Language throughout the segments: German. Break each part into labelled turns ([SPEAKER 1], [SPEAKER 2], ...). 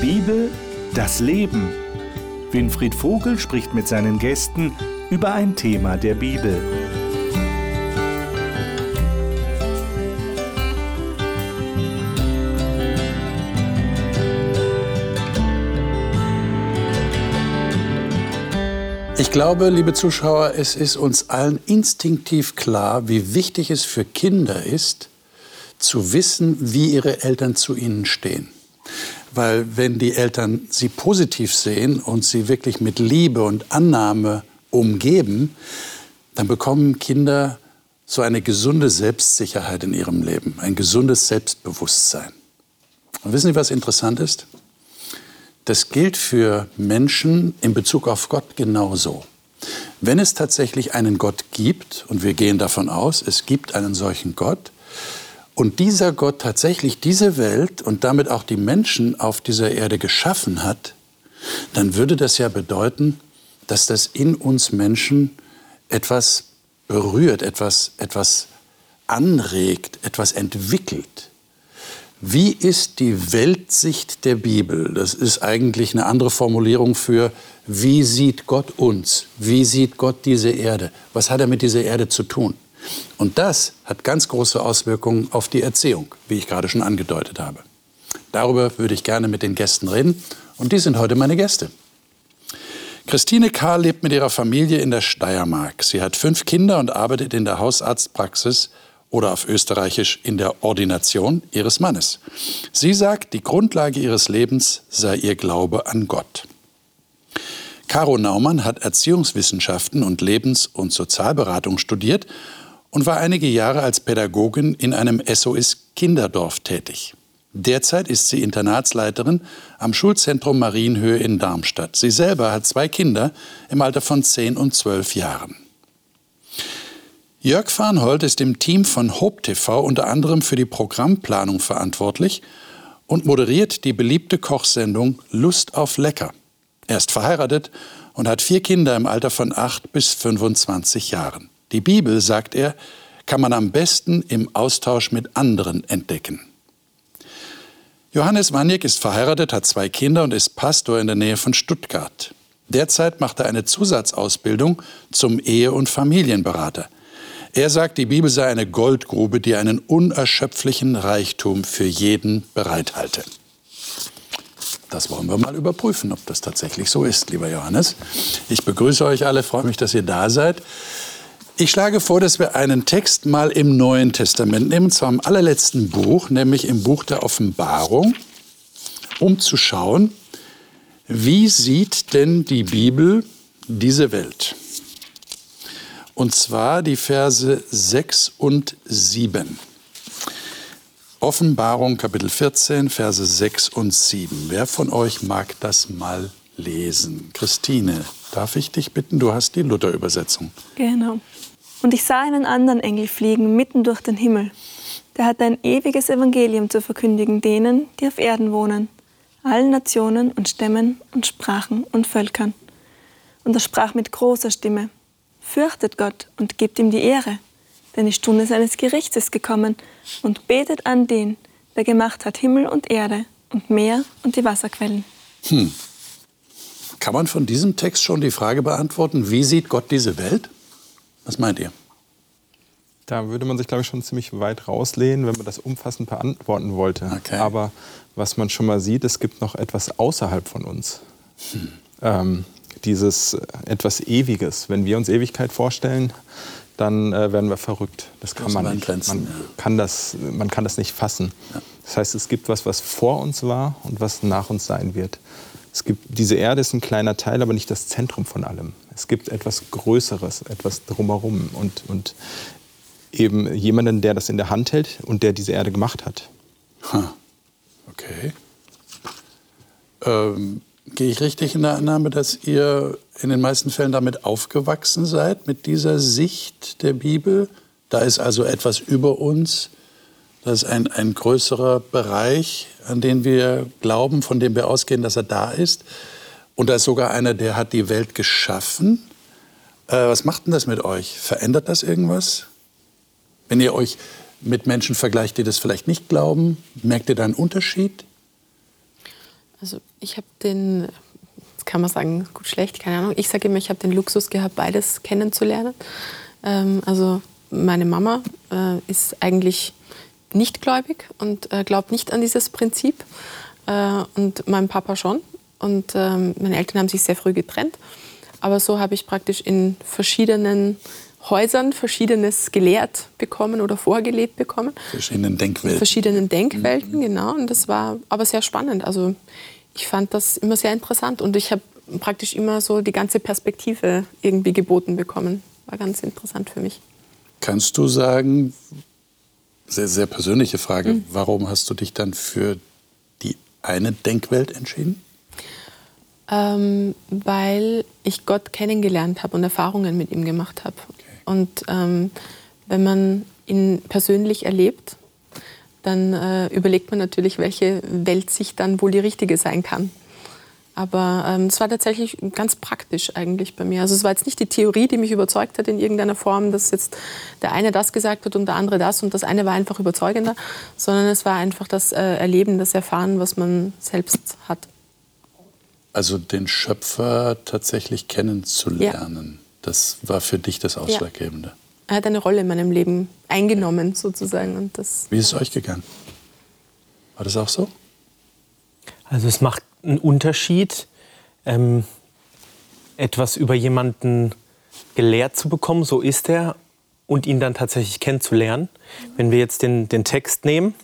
[SPEAKER 1] Bibel, das Leben. Winfried Vogel spricht mit seinen Gästen über ein Thema der Bibel.
[SPEAKER 2] Ich glaube, liebe Zuschauer, es ist uns allen instinktiv klar, wie wichtig es für Kinder ist, zu wissen, wie ihre Eltern zu ihnen stehen. Weil wenn die Eltern sie positiv sehen und sie wirklich mit Liebe und Annahme umgeben, dann bekommen Kinder so eine gesunde Selbstsicherheit in ihrem Leben, ein gesundes Selbstbewusstsein. Und wissen Sie, was interessant ist? Das gilt für Menschen in Bezug auf Gott genauso. Wenn es tatsächlich einen Gott gibt, und wir gehen davon aus, es gibt einen solchen Gott, und dieser Gott tatsächlich diese Welt und damit auch die Menschen auf dieser Erde geschaffen hat, dann würde das ja bedeuten, dass das in uns Menschen etwas berührt, etwas, etwas anregt, etwas entwickelt. Wie ist die Weltsicht der Bibel? Das ist eigentlich eine andere Formulierung für, wie sieht Gott uns? Wie sieht Gott diese Erde? Was hat er mit dieser Erde zu tun? Und das hat ganz große Auswirkungen auf die Erziehung, wie ich gerade schon angedeutet habe. Darüber würde ich gerne mit den Gästen reden und die sind heute meine Gäste. Christine K. lebt mit ihrer Familie in der Steiermark. Sie hat fünf Kinder und arbeitet in der Hausarztpraxis oder auf Österreichisch in der Ordination ihres Mannes. Sie sagt, die Grundlage ihres Lebens sei ihr Glaube an Gott. Caro Naumann hat Erziehungswissenschaften und Lebens- und Sozialberatung studiert und war einige Jahre als Pädagogin in einem SOS Kinderdorf tätig. Derzeit ist sie Internatsleiterin am Schulzentrum Marienhöhe in Darmstadt. Sie selber hat zwei Kinder im Alter von 10 und 12 Jahren. Jörg Farnhold ist im Team von Hope TV unter anderem für die Programmplanung verantwortlich und moderiert die beliebte Kochsendung Lust auf Lecker. Er ist verheiratet und hat vier Kinder im Alter von 8 bis 25 Jahren. Die Bibel, sagt er, kann man am besten im Austausch mit anderen entdecken. Johannes Maniek ist verheiratet, hat zwei Kinder und ist Pastor in der Nähe von Stuttgart. Derzeit macht er eine Zusatzausbildung zum Ehe- und Familienberater. Er sagt, die Bibel sei eine Goldgrube, die einen unerschöpflichen Reichtum für jeden bereithalte. Das wollen wir mal überprüfen, ob das tatsächlich so ist, lieber Johannes. Ich begrüße euch alle, freue mich, dass ihr da seid. Ich schlage vor, dass wir einen Text mal im Neuen Testament nehmen, und zwar im allerletzten Buch, nämlich im Buch der Offenbarung, um zu schauen, wie sieht denn die Bibel diese Welt? Und zwar die Verse 6 und 7. Offenbarung Kapitel 14, Verse 6 und 7. Wer von euch mag das mal lesen? Christine, darf ich dich bitten? Du hast die Luther-Übersetzung.
[SPEAKER 3] Genau. Und ich sah einen anderen Engel fliegen mitten durch den Himmel. Der hatte ein ewiges Evangelium zu verkündigen denen, die auf Erden wohnen, allen Nationen und Stämmen und Sprachen und Völkern. Und er sprach mit großer Stimme, Fürchtet Gott und gebt ihm die Ehre, denn die Stunde seines Gerichts ist gekommen, und betet an den, der gemacht hat Himmel und Erde und Meer und die Wasserquellen. Hm.
[SPEAKER 2] Kann man von diesem Text schon die Frage beantworten, wie sieht Gott diese Welt? Was meint ihr?
[SPEAKER 4] Da würde man sich, glaube ich, schon ziemlich weit rauslehnen, wenn man das umfassend beantworten wollte. Okay. Aber was man schon mal sieht, es gibt noch etwas außerhalb von uns. Hm. Ähm, dieses etwas Ewiges. Wenn wir uns Ewigkeit vorstellen, dann äh, werden wir verrückt. Das kann man nicht. Man, kann das, man kann das nicht fassen. Ja. Das heißt, es gibt was, was vor uns war und was nach uns sein wird. Es gibt, diese Erde ist ein kleiner Teil, aber nicht das Zentrum von allem. Es gibt etwas Größeres, etwas drumherum und, und eben jemanden, der das in der Hand hält und der diese Erde gemacht hat.
[SPEAKER 2] Ha. Okay. Ähm, gehe ich richtig in der Annahme, dass ihr in den meisten Fällen damit aufgewachsen seid, mit dieser Sicht der Bibel? Da ist also etwas über uns, das ist ein, ein größerer Bereich, an den wir glauben, von dem wir ausgehen, dass er da ist. Und da ist sogar einer, der hat die Welt geschaffen. Äh, was macht denn das mit euch? Verändert das irgendwas? Wenn ihr euch mit Menschen vergleicht, die das vielleicht nicht glauben, merkt ihr da einen Unterschied?
[SPEAKER 5] Also ich habe den, kann man sagen, gut, schlecht, keine Ahnung. Ich sage immer, ich habe den Luxus gehabt, beides kennenzulernen. Ähm, also meine Mama äh, ist eigentlich nicht gläubig und äh, glaubt nicht an dieses Prinzip. Äh, und mein Papa schon. Und ähm, meine Eltern haben sich sehr früh getrennt. Aber so habe ich praktisch in verschiedenen Häusern Verschiedenes gelehrt bekommen oder vorgelebt bekommen.
[SPEAKER 2] Verschiedenen Denkwelten.
[SPEAKER 5] Verschiedenen Denkwelten, mhm. genau. Und das war aber sehr spannend. Also ich fand das immer sehr interessant und ich habe praktisch immer so die ganze Perspektive irgendwie geboten bekommen. War ganz interessant für mich.
[SPEAKER 2] Kannst du sagen, sehr, sehr persönliche Frage, mhm. warum hast du dich dann für die eine Denkwelt entschieden?
[SPEAKER 5] Ähm, weil ich Gott kennengelernt habe und Erfahrungen mit ihm gemacht habe. Okay. Und ähm, wenn man ihn persönlich erlebt, dann äh, überlegt man natürlich, welche Welt sich dann wohl die richtige sein kann. Aber ähm, es war tatsächlich ganz praktisch eigentlich bei mir. Also es war jetzt nicht die Theorie, die mich überzeugt hat in irgendeiner Form, dass jetzt der eine das gesagt hat und der andere das und das eine war einfach überzeugender, sondern es war einfach das äh, Erleben, das Erfahren, was man selbst hat.
[SPEAKER 2] Also den Schöpfer tatsächlich kennenzulernen. Ja. Das war für dich das Ausschlaggebende. Ja.
[SPEAKER 5] Er hat eine Rolle in meinem Leben eingenommen, sozusagen. Und das,
[SPEAKER 2] Wie ist es euch gegangen? War das auch so?
[SPEAKER 6] Also es macht einen Unterschied, ähm, etwas über jemanden gelehrt zu bekommen, so ist er, und ihn dann tatsächlich kennenzulernen. Wenn wir jetzt den, den Text nehmen,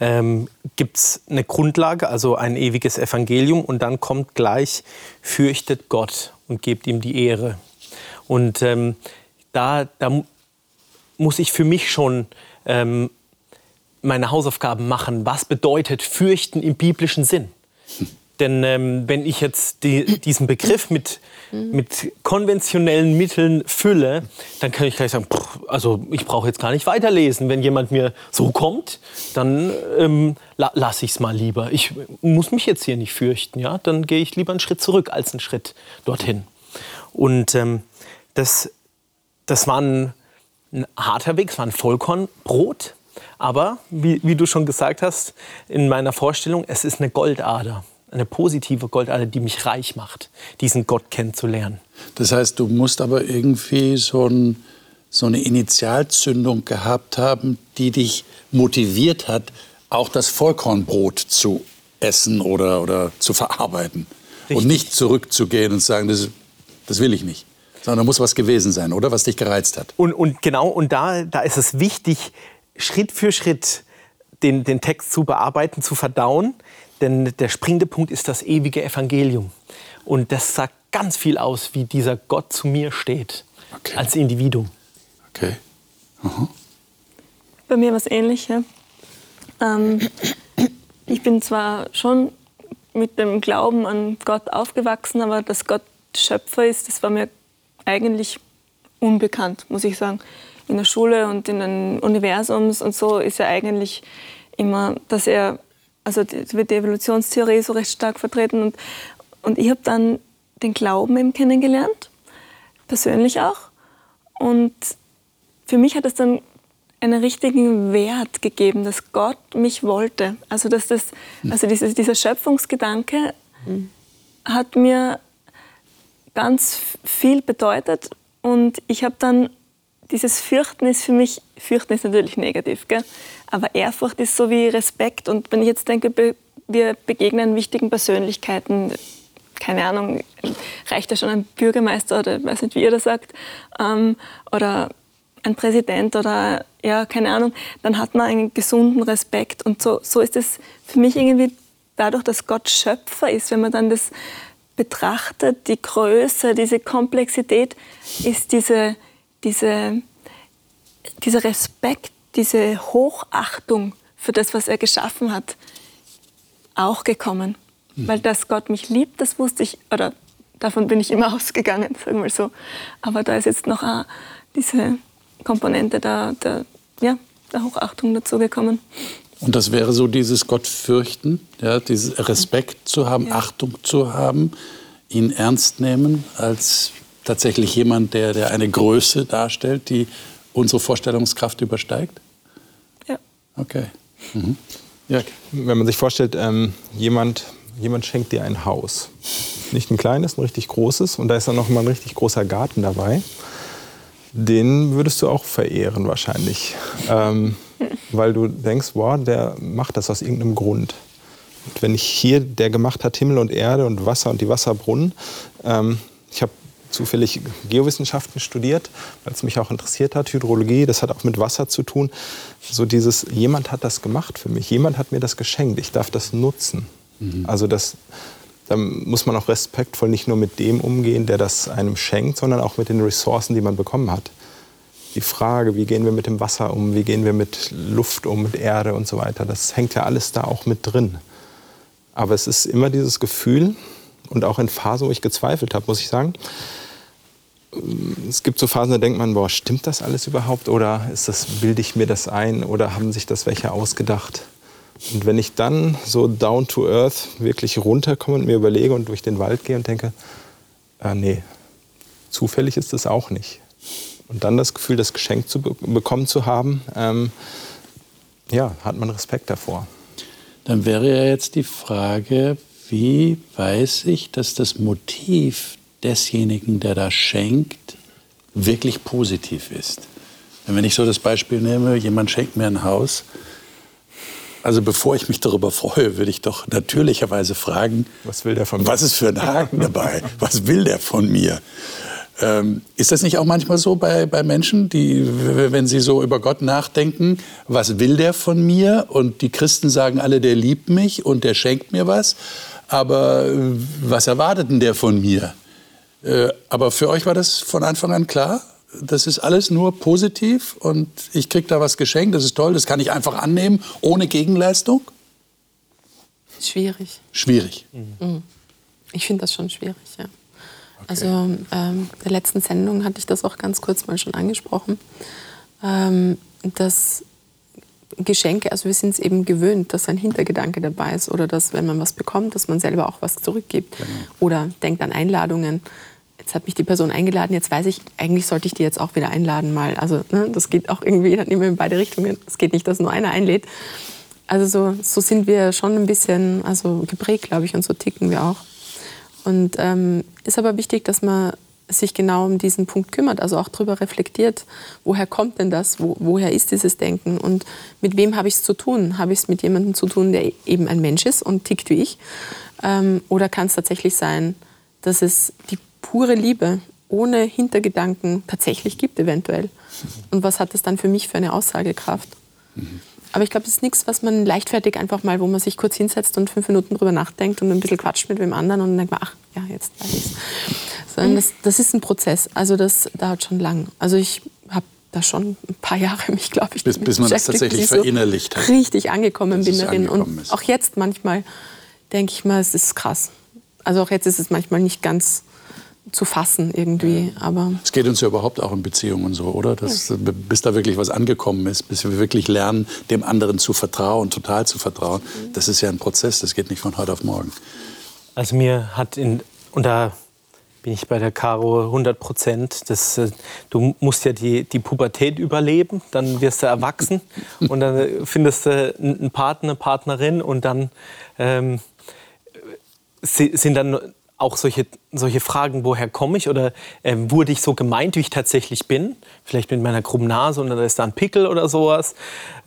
[SPEAKER 6] ähm, gibt es eine Grundlage, also ein ewiges Evangelium, und dann kommt gleich, fürchtet Gott und gebt ihm die Ehre. Und ähm, da, da muss ich für mich schon ähm, meine Hausaufgaben machen. Was bedeutet fürchten im biblischen Sinn? Denn ähm, wenn ich jetzt die, diesen Begriff mit, mit konventionellen Mitteln fülle, dann kann ich gleich sagen, pff, also ich brauche jetzt gar nicht weiterlesen. Wenn jemand mir so kommt, dann ähm, la lasse ich es mal lieber. Ich muss mich jetzt hier nicht fürchten. Ja? Dann gehe ich lieber einen Schritt zurück als einen Schritt dorthin. Und ähm, das, das war ein, ein harter Weg, es war ein Vollkornbrot. Aber wie, wie, du schon gesagt hast, in meiner Vorstellung, es ist eine Goldader, eine positive Goldader, die mich reich macht, diesen Gott kennenzulernen.
[SPEAKER 2] Das heißt, du musst aber irgendwie so, ein, so eine Initialzündung gehabt haben, die dich motiviert hat, auch das Vollkornbrot zu essen oder, oder zu verarbeiten. Richtig. Und nicht zurückzugehen und sagen, das, das will ich nicht sondern da muss was gewesen sein, oder? Was dich gereizt hat.
[SPEAKER 6] Und, und genau, und da, da ist es wichtig, Schritt für Schritt den, den Text zu bearbeiten, zu verdauen. Denn der springende Punkt ist das ewige Evangelium. Und das sagt ganz viel aus, wie dieser Gott zu mir steht, okay. als Individuum.
[SPEAKER 2] Okay. Aha.
[SPEAKER 3] Bei mir war es ähnlich. Ja. Ähm, ich bin zwar schon mit dem Glauben an Gott aufgewachsen, aber dass Gott Schöpfer ist, das war mir eigentlich unbekannt, muss ich sagen. In der Schule und in den Universums und so ist ja eigentlich immer, dass er, also wird die Evolutionstheorie so recht stark vertreten und, und ich habe dann den Glauben eben kennengelernt, persönlich auch. Und für mich hat es dann einen richtigen Wert gegeben, dass Gott mich wollte. Also, dass das, also dieses, dieser Schöpfungsgedanke mhm. hat mir ganz viel bedeutet. Und ich habe dann dieses Fürchten ist für mich, Fürchten ist natürlich negativ, gell? aber Ehrfurcht ist so wie Respekt. Und wenn ich jetzt denke, wir begegnen wichtigen Persönlichkeiten, keine Ahnung, reicht ja schon ein Bürgermeister oder weiß nicht, wie ihr das sagt, ähm, oder ein Präsident oder ja, keine Ahnung, dann hat man einen gesunden Respekt. Und so, so ist es für mich irgendwie dadurch, dass Gott Schöpfer ist, wenn man dann das betrachtet, die Größe, diese Komplexität, ist diese, diese, dieser Respekt, diese Hochachtung für das, was er geschaffen hat, auch gekommen. Mhm. Weil dass Gott mich liebt, das wusste ich, oder davon bin ich immer ausgegangen, sagen wir so. Aber da ist jetzt noch äh, diese Komponente der, der, ja, der Hochachtung dazugekommen.
[SPEAKER 2] Und das wäre so dieses Gottfürchten, ja, dieses Respekt zu haben, ja. Achtung zu haben, ihn ernst nehmen als tatsächlich jemand, der, der eine Größe darstellt, die unsere Vorstellungskraft übersteigt?
[SPEAKER 3] Ja.
[SPEAKER 2] Okay. Mhm. Ja.
[SPEAKER 4] Wenn man sich vorstellt, ähm, jemand jemand schenkt dir ein Haus. Nicht ein kleines, ein richtig großes. Und da ist dann noch mal ein richtig großer Garten dabei. Den würdest du auch verehren wahrscheinlich. Ähm, weil du denkst, wow, der macht das aus irgendeinem Grund. Und wenn ich hier, der gemacht hat Himmel und Erde und Wasser und die Wasserbrunnen, ähm, ich habe zufällig Geowissenschaften studiert, weil es mich auch interessiert hat, Hydrologie, das hat auch mit Wasser zu tun. So dieses, jemand hat das gemacht für mich, jemand hat mir das geschenkt, ich darf das nutzen. Mhm. Also das, da muss man auch respektvoll nicht nur mit dem umgehen, der das einem schenkt, sondern auch mit den Ressourcen, die man bekommen hat. Die Frage, wie gehen wir mit dem Wasser um, wie gehen wir mit Luft um, mit Erde und so weiter, das hängt ja alles da auch mit drin. Aber es ist immer dieses Gefühl, und auch in Phasen, wo ich gezweifelt habe, muss ich sagen, es gibt so Phasen, da denkt man, boah, stimmt das alles überhaupt? Oder ist das, bilde ich mir das ein? Oder haben sich das welche ausgedacht? Und wenn ich dann so down to earth wirklich runterkomme und mir überlege und durch den Wald gehe und denke, äh, nee, zufällig ist das auch nicht. Und dann das Gefühl, das Geschenk zu be bekommen zu haben, ähm, ja, hat man Respekt davor.
[SPEAKER 2] Dann wäre ja jetzt die Frage, wie weiß ich, dass das Motiv desjenigen, der da schenkt, wirklich positiv ist? Wenn ich so das Beispiel nehme, jemand schenkt mir ein Haus, also bevor ich mich darüber freue, würde ich doch natürlicherweise fragen,
[SPEAKER 4] was will der von mir?
[SPEAKER 2] Was ist für ein Haken dabei? Was will der von mir? Ähm, ist das nicht auch manchmal so bei, bei Menschen, die, wenn sie so über Gott nachdenken, was will der von mir? Und die Christen sagen alle, der liebt mich und der schenkt mir was. Aber äh, was erwartet denn der von mir? Äh, aber für euch war das von Anfang an klar? Das ist alles nur positiv und ich kriege da was geschenkt, das ist toll, das kann ich einfach annehmen, ohne Gegenleistung?
[SPEAKER 5] Schwierig.
[SPEAKER 2] Schwierig.
[SPEAKER 5] Mhm. Ich finde das schon schwierig, ja. Okay. Also ähm, der letzten Sendung hatte ich das auch ganz kurz mal schon angesprochen, ähm, dass Geschenke, also wir sind es eben gewöhnt, dass ein Hintergedanke dabei ist oder dass, wenn man was bekommt, dass man selber auch was zurückgibt. Genau. Oder denkt an Einladungen. Jetzt hat mich die Person eingeladen, jetzt weiß ich, eigentlich sollte ich die jetzt auch wieder einladen mal. Also ne, das geht auch irgendwie dann immer in beide Richtungen. Es geht nicht, dass nur einer einlädt. Also so, so sind wir schon ein bisschen also geprägt, glaube ich, und so ticken wir auch. Und ähm, ist aber wichtig, dass man sich genau um diesen Punkt kümmert, also auch darüber reflektiert, woher kommt denn das, wo, woher ist dieses Denken und mit wem habe ich es zu tun? Habe ich es mit jemandem zu tun, der eben ein Mensch ist und tickt wie ich? Ähm, oder kann es tatsächlich sein, dass es die pure Liebe ohne Hintergedanken tatsächlich gibt eventuell? Und was hat das dann für mich für eine Aussagekraft? Mhm. Aber ich glaube, das ist nichts, was man leichtfertig einfach mal, wo man sich kurz hinsetzt und fünf Minuten drüber nachdenkt und ein bisschen quatscht mit wem anderen und dann denkt man, ach ja, jetzt weiß ich Sondern das, das ist ein Prozess. Also das dauert schon lang. Also ich habe da schon ein paar Jahre mich, glaube ich,
[SPEAKER 2] bis, bis man das tatsächlich verinnerlicht
[SPEAKER 5] so hat. Richtig angekommen bin darin. Und ist. auch jetzt manchmal denke ich mal, es ist krass. Also auch jetzt ist es manchmal nicht ganz zu fassen irgendwie. Aber
[SPEAKER 2] es geht uns ja überhaupt auch in Beziehungen so, oder? Dass, ja. Bis da wirklich was angekommen ist, bis wir wirklich lernen, dem anderen zu vertrauen, total zu vertrauen. Mhm. Das ist ja ein Prozess, das geht nicht von heute auf morgen.
[SPEAKER 6] Also mir hat in, und da bin ich bei der Caro 100 Prozent. Äh, du musst ja die, die Pubertät überleben, dann wirst du erwachsen und dann äh, findest du einen Partner, eine Partnerin und dann ähm, sind dann auch solche, solche Fragen, woher komme ich oder äh, wurde ich so gemeint, wie ich tatsächlich bin? Vielleicht mit meiner krummen Nase und dann ist da ein Pickel oder sowas.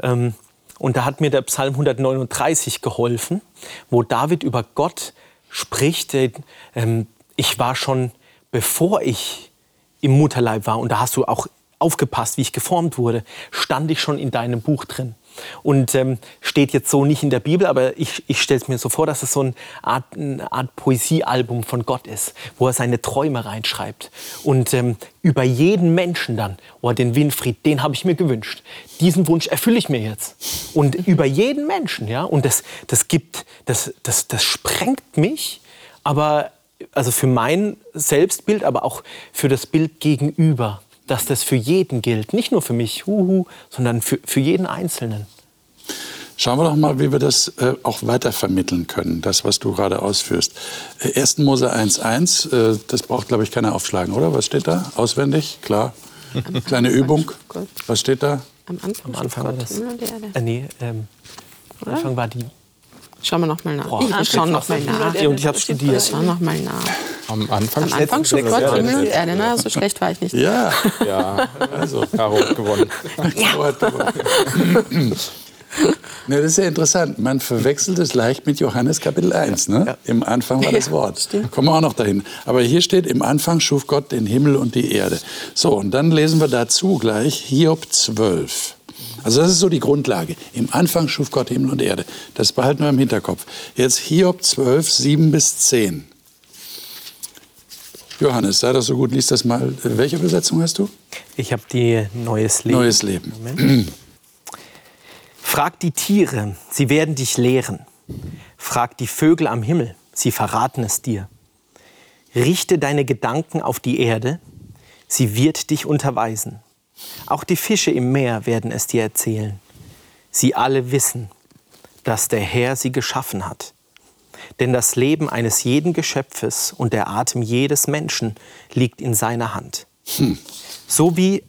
[SPEAKER 6] Ähm, und da hat mir der Psalm 139 geholfen, wo David über Gott spricht. Äh, ich war schon, bevor ich im Mutterleib war, und da hast du auch aufgepasst, wie ich geformt wurde, stand ich schon in deinem Buch drin. Und ähm, steht jetzt so nicht in der Bibel, aber ich, ich stelle es mir so vor, dass es so eine Art, eine Art Poesiealbum von Gott ist, wo er seine Träume reinschreibt. Und ähm, über jeden Menschen dann, oh, den Winfried, den habe ich mir gewünscht. Diesen Wunsch erfülle ich mir jetzt. Und über jeden Menschen, ja. Und das, das gibt, das, das, das sprengt mich, aber also für mein Selbstbild, aber auch für das Bild gegenüber dass das für jeden gilt. Nicht nur für mich, huhu, sondern für, für jeden Einzelnen.
[SPEAKER 2] Schauen wir doch mal, wie wir das äh, auch weiter vermitteln können, das, was du gerade ausführst. 1. Äh, Mose 1.1, äh, das braucht, glaube ich, keiner aufschlagen, oder? Was steht da? Auswendig? Klar. Kleine Übung. Was steht da?
[SPEAKER 5] Am Anfang,
[SPEAKER 6] Am Anfang war das. Äh, nee, ähm, am Anfang war die
[SPEAKER 5] Schauen wir nochmal nach. Boah, ich schaue nochmal nach.
[SPEAKER 6] Und ich habe studiert.
[SPEAKER 5] Schau nochmal nach.
[SPEAKER 4] Am Anfang,
[SPEAKER 5] Am Anfang schon Gott, Himmel und Erde. Na, so schlecht war ich nicht.
[SPEAKER 2] Ja,
[SPEAKER 4] ja also Caro hat gewonnen.
[SPEAKER 2] Caro hat gewonnen. Ja, das ist ja interessant. Man verwechselt es leicht mit Johannes Kapitel 1. Ne? Ja. Im Anfang war das Wort. Ja, Kommen wir auch noch dahin. Aber hier steht, im Anfang schuf Gott den Himmel und die Erde. So, und dann lesen wir dazu gleich Hiob 12. Also das ist so die Grundlage. Im Anfang schuf Gott Himmel und Erde. Das behalten wir im Hinterkopf. Jetzt Hiob 12, 7 bis 10. Johannes, sei doch so gut, lies das mal. Welche Übersetzung hast du?
[SPEAKER 6] Ich habe die Neues Leben.
[SPEAKER 2] Neues Leben.
[SPEAKER 6] Frag die Tiere, sie werden dich lehren. Frag die Vögel am Himmel, sie verraten es dir. Richte deine Gedanken auf die Erde, sie wird dich unterweisen. Auch die Fische im Meer werden es dir erzählen. Sie alle wissen, dass der Herr sie geschaffen hat. Denn das Leben eines jeden Geschöpfes und der Atem jedes Menschen liegt in seiner Hand. Hm. So wie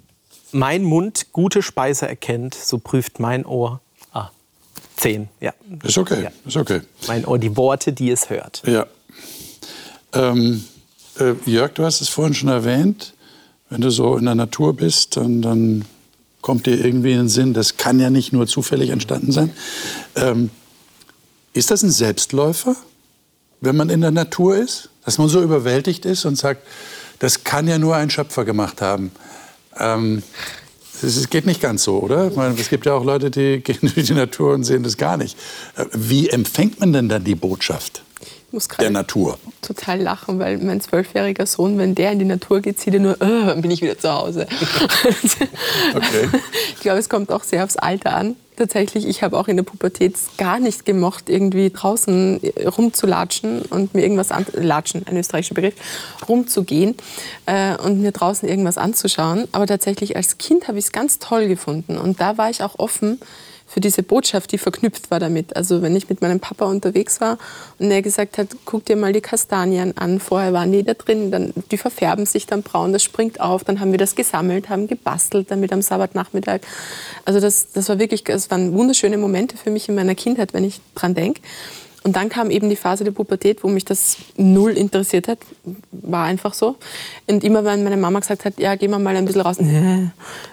[SPEAKER 6] mein Mund gute Speise erkennt, so prüft mein Ohr. Ah, zehn, ja.
[SPEAKER 2] Ist okay,
[SPEAKER 6] ja.
[SPEAKER 2] ist okay.
[SPEAKER 6] Mein Ohr, die Worte, die es hört.
[SPEAKER 2] Ja. Ähm, äh, Jörg, du hast es vorhin schon erwähnt. Wenn du so in der Natur bist, dann, dann kommt dir irgendwie in den Sinn, das kann ja nicht nur zufällig entstanden sein. Ähm, ist das ein Selbstläufer, wenn man in der Natur ist? Dass man so überwältigt ist und sagt, das kann ja nur ein Schöpfer gemacht haben. Ähm, es geht nicht ganz so, oder? Meine, es gibt ja auch Leute, die gehen durch die Natur und sehen das gar nicht. Äh, wie empfängt man denn dann die Botschaft?
[SPEAKER 5] Muss
[SPEAKER 2] der Natur.
[SPEAKER 5] total lachen, weil mein zwölfjähriger Sohn, wenn der in die Natur geht, sieht er nur, oh, dann bin ich wieder zu Hause. okay. Ich glaube, es kommt auch sehr aufs Alter an. Tatsächlich, ich habe auch in der Pubertät gar nicht gemocht, irgendwie draußen rumzulatschen und mir irgendwas an, latschen, ein österreichischer Begriff, rumzugehen äh, und mir draußen irgendwas anzuschauen. Aber tatsächlich als Kind habe ich es ganz toll gefunden und da war ich auch offen für diese Botschaft, die verknüpft war damit. Also wenn ich mit meinem Papa unterwegs war und er gesagt hat, guck dir mal die Kastanien an, vorher waren die da drin, dann, die verfärben sich dann braun, das springt auf, dann haben wir das gesammelt, haben gebastelt damit am Sabbatnachmittag. Also das, das war wirklich, das waren wunderschöne Momente für mich in meiner Kindheit, wenn ich dran denke. Und dann kam eben die Phase der Pubertät, wo mich das null interessiert hat. War einfach so. Und immer wenn meine Mama gesagt hat, ja, gehen wir mal ein bisschen raus. Nee,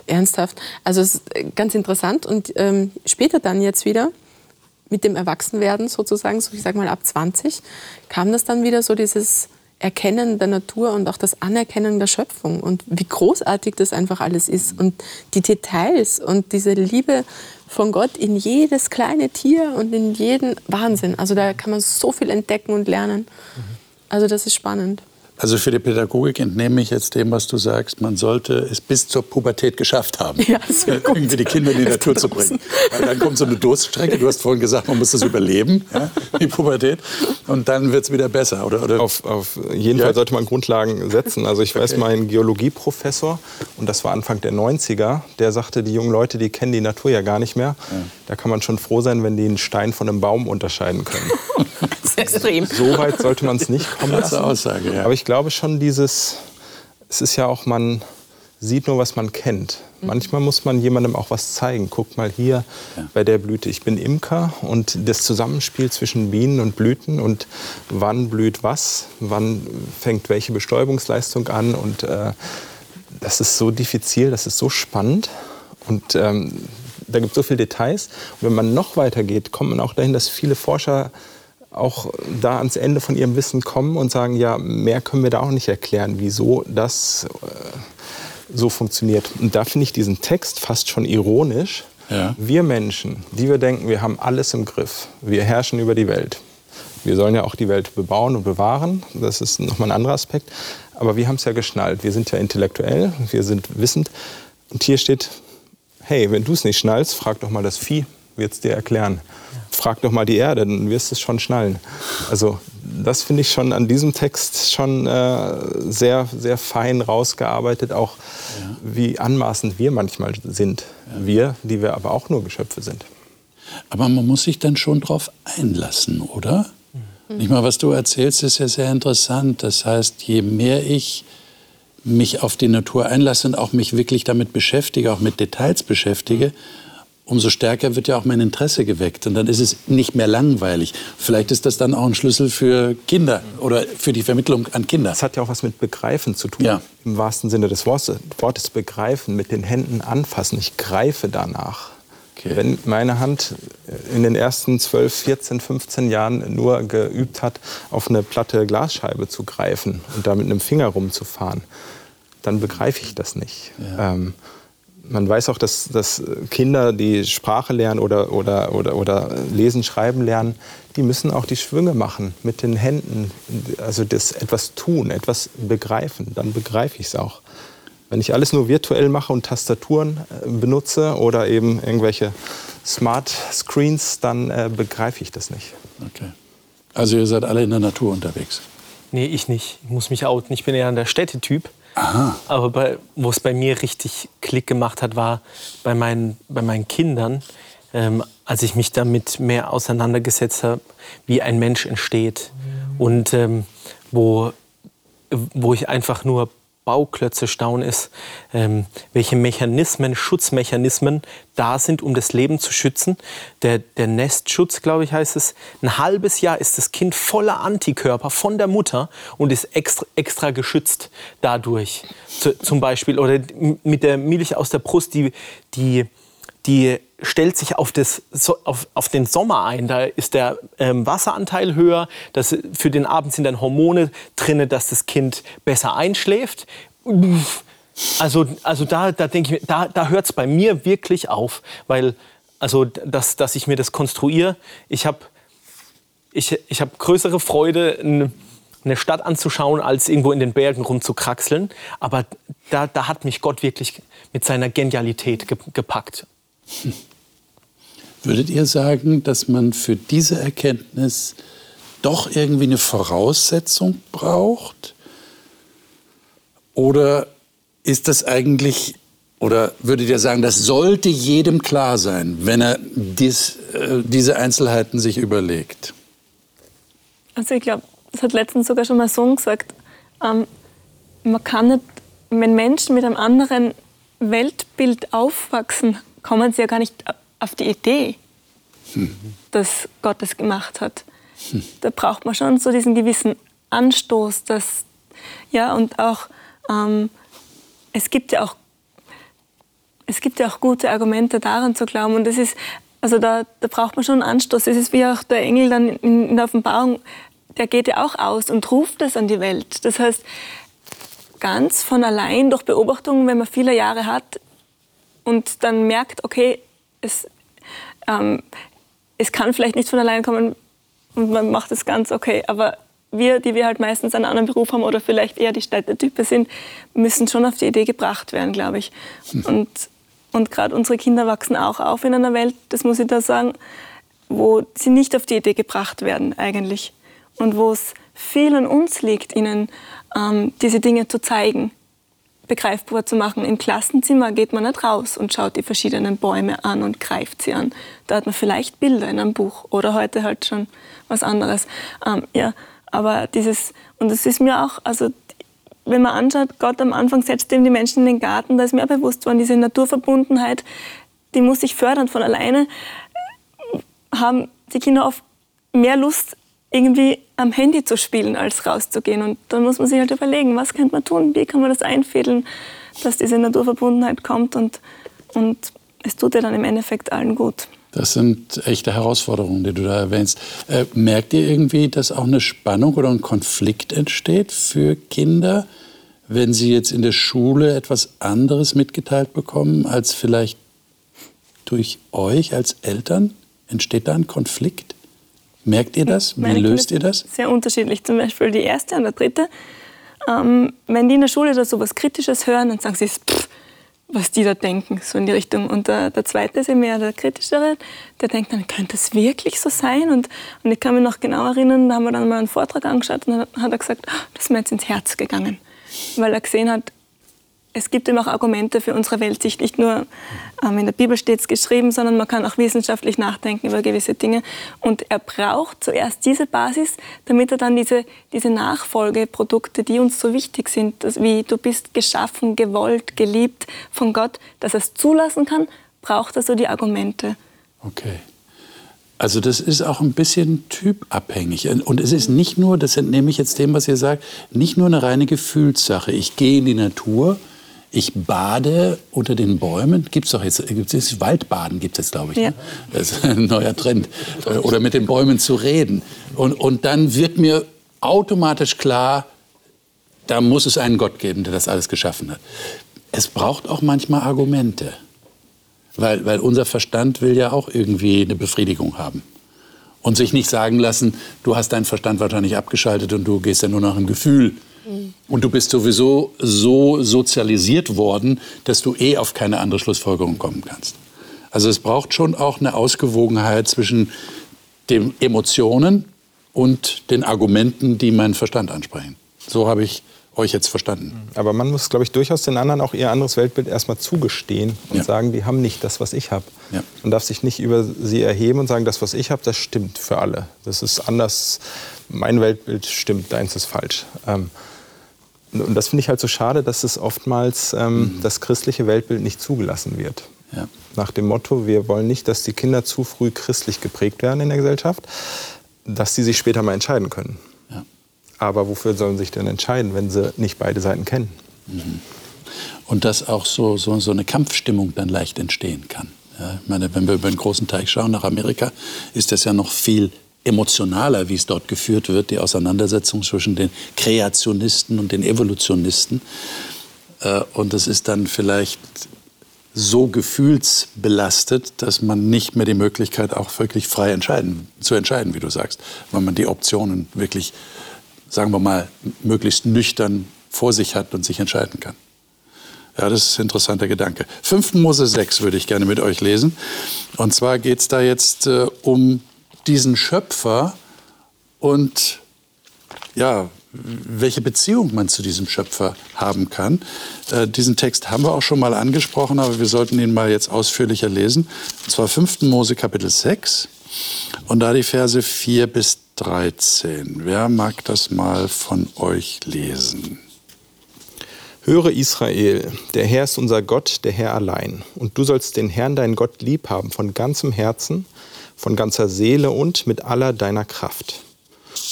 [SPEAKER 5] ernsthaft. Also es ist ganz interessant. Und ähm, später dann jetzt wieder, mit dem Erwachsenwerden sozusagen, so ich sag mal ab 20, kam das dann wieder so dieses Erkennen der Natur und auch das Anerkennen der Schöpfung und wie großartig das einfach alles ist und die Details und diese Liebe von Gott in jedes kleine Tier und in jeden Wahnsinn. Also da kann man so viel entdecken und lernen. Also das ist spannend.
[SPEAKER 2] Also für die Pädagogik entnehme ich jetzt dem, was du sagst, man sollte es bis zur Pubertät geschafft haben, ja, irgendwie die Kinder in die Natur zu bringen. Weil dann kommt so eine Durststrecke, du hast vorhin gesagt, man muss das überleben, ja, die Pubertät, und dann wird es wieder besser. Oder, oder?
[SPEAKER 4] Auf, auf jeden ja. Fall sollte man Grundlagen setzen. Also ich weiß, okay. mein Geologieprofessor, und das war Anfang der 90er, der sagte, die jungen Leute, die kennen die Natur ja gar nicht mehr. Ja. Da kann man schon froh sein, wenn die einen Stein von einem Baum unterscheiden können.
[SPEAKER 5] das ist extrem.
[SPEAKER 4] So weit sollte man es nicht kommen lassen.
[SPEAKER 2] Aussage, ja.
[SPEAKER 4] Aber ich glaube schon dieses, es ist ja auch, man sieht nur, was man kennt. Mhm. Manchmal muss man jemandem auch was zeigen. Guck mal hier ja. bei der Blüte. Ich bin Imker und das Zusammenspiel zwischen Bienen und Blüten und wann blüht was, wann fängt welche Bestäubungsleistung an und äh, das ist so diffizil, das ist so spannend und ähm, da gibt es so viele Details. Und wenn man noch weiter geht, kommt man auch dahin, dass viele Forscher auch da ans Ende von ihrem Wissen kommen und sagen, ja, mehr können wir da auch nicht erklären, wieso das äh, so funktioniert. Und da finde ich diesen Text fast schon ironisch. Ja. Wir Menschen, die wir denken, wir haben alles im Griff, wir herrschen über die Welt. Wir sollen ja auch die Welt bebauen und bewahren, das ist nochmal ein anderer Aspekt. Aber wir haben es ja geschnallt, wir sind ja intellektuell, wir sind wissend. Und hier steht, hey, wenn du es nicht schnallst, frag doch mal das Vieh, wird es dir erklären. Frag doch mal die Erde, dann wirst du es schon schnallen. Also das finde ich schon an diesem Text schon äh, sehr, sehr fein rausgearbeitet, auch ja. wie anmaßend wir manchmal sind. Ja. Wir, die wir aber auch nur Geschöpfe sind.
[SPEAKER 2] Aber man muss sich dann schon darauf einlassen, oder? Mhm. Nicht mal, was du erzählst, ist ja sehr interessant. Das heißt, je mehr ich mich auf die Natur einlasse und auch mich wirklich damit beschäftige, auch mit Details beschäftige, umso stärker wird ja auch mein Interesse geweckt und dann ist es nicht mehr langweilig. Vielleicht ist das dann auch ein Schlüssel für Kinder oder für die Vermittlung an Kinder.
[SPEAKER 4] Das hat ja auch was mit Begreifen zu tun.
[SPEAKER 2] Ja.
[SPEAKER 4] Im wahrsten Sinne des Wortes begreifen, mit den Händen anfassen. Ich greife danach. Okay. Wenn meine Hand in den ersten 12, 14, 15 Jahren nur geübt hat, auf eine platte Glasscheibe zu greifen und da mit einem Finger rumzufahren, dann begreife ich das nicht. Ja. Ähm, man weiß auch, dass, dass Kinder, die Sprache lernen oder, oder, oder, oder lesen, schreiben lernen, die müssen auch die Schwünge machen mit den Händen. Also das etwas tun, etwas begreifen. Dann begreife ich es auch. Wenn ich alles nur virtuell mache und Tastaturen äh, benutze oder eben irgendwelche Smart Screens, dann äh, begreife ich das nicht.
[SPEAKER 2] Okay. Also ihr seid alle in der Natur unterwegs?
[SPEAKER 6] Nee, ich nicht. Ich muss mich outen. Ich bin eher der Städtetyp. Aha. Aber wo es bei mir richtig Klick gemacht hat, war bei meinen, bei meinen Kindern, ähm, als ich mich damit mehr auseinandergesetzt habe, wie ein Mensch entsteht. Und ähm, wo, wo ich einfach nur Bauklötze staunen ist, ähm, welche Mechanismen, Schutzmechanismen da sind, um das Leben zu schützen. Der, der Nestschutz, glaube ich, heißt es. Ein halbes Jahr ist das Kind voller Antikörper von der Mutter und ist extra, extra geschützt dadurch. Z zum Beispiel, oder mit der Milch aus der Brust, die, die die stellt sich auf, das, auf, auf den Sommer ein. Da ist der ähm, Wasseranteil höher. Das, für den Abend sind dann Hormone drin, dass das Kind besser einschläft. Also, also da, da denke ich, da, da hört es bei mir wirklich auf, weil also dass, dass ich mir das konstruiere. Ich habe ich, ich hab größere Freude, eine Stadt anzuschauen, als irgendwo in den Bergen rumzukraxeln. Aber da, da hat mich Gott wirklich mit seiner Genialität gepackt.
[SPEAKER 2] Würdet ihr sagen, dass man für diese Erkenntnis doch irgendwie eine Voraussetzung braucht? Oder ist das eigentlich, oder würdet ihr sagen, das sollte jedem klar sein, wenn er dies, äh, diese Einzelheiten sich überlegt?
[SPEAKER 3] Also ich glaube, das hat letztens sogar schon mal so gesagt, ähm, man kann nicht, wenn Menschen mit einem anderen Weltbild aufwachsen, kommen sie ja gar nicht auf die Idee, hm. dass Gott es gemacht hat. Hm. Da braucht man schon so diesen gewissen Anstoß, dass, ja, und auch, ähm, es gibt ja auch, es gibt ja auch gute Argumente daran zu glauben und das ist, also da, da braucht man schon einen Anstoß. Es ist wie auch der Engel dann in, in der Offenbarung, der geht ja auch aus und ruft es an die Welt. Das heißt, ganz von allein durch Beobachtungen, wenn man viele Jahre hat, und dann merkt, okay, es, ähm, es kann vielleicht nicht von allein kommen und man macht es ganz okay. Aber wir, die wir halt meistens einen anderen Beruf haben oder vielleicht eher die Städtetype sind, müssen schon auf die Idee gebracht werden, glaube ich. Hm. Und, und gerade unsere Kinder wachsen auch auf in einer Welt, das muss ich da sagen, wo sie nicht auf die Idee gebracht werden eigentlich. Und wo es viel an uns liegt, ihnen ähm, diese Dinge zu zeigen begreifbar zu machen. Im Klassenzimmer geht man nicht raus und schaut die verschiedenen Bäume an und greift sie an. Da hat man vielleicht Bilder in einem Buch oder heute halt schon was anderes. Ähm, ja, aber dieses, und es ist mir auch, also wenn man anschaut, Gott am Anfang setzt eben die Menschen in den Garten, da ist mir auch bewusst worden, diese Naturverbundenheit, die muss sich fördern. Von alleine haben die Kinder oft mehr Lust, irgendwie am Handy zu spielen, als rauszugehen. Und dann muss man sich halt überlegen, was könnte man tun, wie kann man das einfädeln, dass diese Naturverbundenheit kommt und, und es tut ja dann im Endeffekt allen gut.
[SPEAKER 2] Das sind echte Herausforderungen, die du da erwähnst. Äh, merkt ihr irgendwie, dass auch eine Spannung oder ein Konflikt entsteht für Kinder, wenn sie jetzt in der Schule etwas anderes mitgeteilt bekommen als vielleicht durch euch als Eltern? Entsteht da ein Konflikt? Merkt ihr das? Wie Meine löst ihr das?
[SPEAKER 3] Sehr unterschiedlich. Zum Beispiel die erste und der dritte. Ähm, wenn die in der Schule da so was Kritisches hören, dann sagen sie, pff, was die da denken, so in die Richtung. Und der, der zweite ist ja mehr der kritischere, der denkt dann, könnte das wirklich so sein? Und, und ich kann mich noch genau erinnern, da haben wir dann mal einen Vortrag angeschaut und dann hat er gesagt, oh, das ist mir jetzt ins Herz gegangen. Weil er gesehen hat, es gibt eben auch Argumente für unsere Weltsicht. Nicht nur ähm, in der Bibel steht es geschrieben, sondern man kann auch wissenschaftlich nachdenken über gewisse Dinge. Und er braucht zuerst diese Basis, damit er dann diese, diese Nachfolgeprodukte, die uns so wichtig sind, wie du bist geschaffen, gewollt, geliebt von Gott, dass er es zulassen kann, braucht er so die Argumente.
[SPEAKER 2] Okay. Also das ist auch ein bisschen typabhängig. Und es ist nicht nur, das entnehme ich jetzt dem, was ihr sagt, nicht nur eine reine Gefühlssache. Ich gehe in die Natur, ich bade unter den Bäumen. Gibt es doch jetzt, gibt's jetzt Waldbaden gibt es jetzt, glaube ich. Ja. Ne? Das ist ein neuer Trend. Oder mit den Bäumen zu reden. Und, und dann wird mir automatisch klar, da muss es einen Gott geben, der das alles geschaffen hat. Es braucht auch manchmal Argumente. Weil, weil unser Verstand will ja auch irgendwie eine Befriedigung haben. Und sich nicht sagen lassen, du hast deinen Verstand wahrscheinlich abgeschaltet und du gehst ja nur nach dem Gefühl. Mhm. Und du bist sowieso so sozialisiert worden, dass du eh auf keine andere Schlussfolgerung kommen kannst. Also es braucht schon auch eine Ausgewogenheit zwischen den Emotionen und den Argumenten, die meinen Verstand ansprechen. So habe ich euch jetzt verstanden.
[SPEAKER 4] Aber man muss, glaube ich, durchaus den anderen auch ihr anderes Weltbild erstmal zugestehen und ja. sagen, die haben nicht das, was ich habe. Ja. Man darf sich nicht über sie erheben und sagen, das, was ich habe, das stimmt für alle. Das ist anders. Mein Weltbild stimmt, deins ist falsch. Ähm, und das finde ich halt so schade, dass es oftmals ähm, mhm. das christliche Weltbild nicht zugelassen wird. Ja. Nach dem Motto, wir wollen nicht, dass die Kinder zu früh christlich geprägt werden in der Gesellschaft, dass sie sich später mal entscheiden können. Aber wofür sollen sie sich denn entscheiden, wenn sie nicht beide Seiten kennen? Mhm.
[SPEAKER 2] Und dass auch so, so, so eine Kampfstimmung dann leicht entstehen kann. Ja, ich meine, wenn wir über den großen Teich schauen nach Amerika, ist das ja noch viel emotionaler, wie es dort geführt wird, die Auseinandersetzung zwischen den Kreationisten und den Evolutionisten. Äh, und es ist dann vielleicht so gefühlsbelastet, dass man nicht mehr die Möglichkeit auch wirklich frei entscheiden, zu entscheiden, wie du sagst, weil man die Optionen wirklich sagen wir mal, möglichst nüchtern vor sich hat und sich entscheiden kann. Ja, das ist ein interessanter Gedanke. 5. Mose 6 würde ich gerne mit euch lesen. Und zwar geht es da jetzt äh, um diesen Schöpfer und ja, welche Beziehung man zu diesem Schöpfer haben kann. Äh, diesen Text haben wir auch schon mal angesprochen, aber wir sollten ihn mal jetzt ausführlicher lesen. Und zwar 5. Mose Kapitel 6 und da die Verse 4 bis 13. Wer mag das mal von euch lesen?
[SPEAKER 4] Höre Israel, der Herr ist unser Gott, der Herr allein. Und du sollst den Herrn, deinen Gott, lieb haben von ganzem Herzen, von ganzer Seele und mit aller deiner Kraft.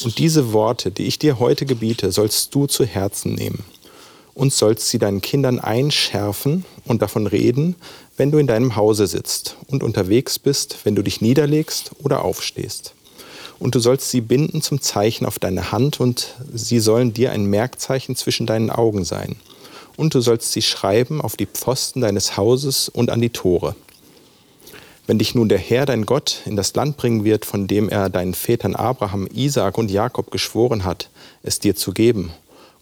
[SPEAKER 4] Und diese Worte, die ich dir heute gebiete, sollst du zu Herzen nehmen und sollst sie deinen Kindern einschärfen und davon reden, wenn du in deinem Hause sitzt und unterwegs bist, wenn du dich niederlegst oder aufstehst und du sollst sie binden zum Zeichen auf deine Hand, und sie sollen dir ein Merkzeichen zwischen deinen Augen sein. Und du sollst sie schreiben auf die Pfosten deines Hauses und an die Tore. Wenn dich nun der Herr, dein Gott, in das Land bringen wird, von dem er deinen Vätern Abraham, Isaak und Jakob geschworen hat, es dir zu geben,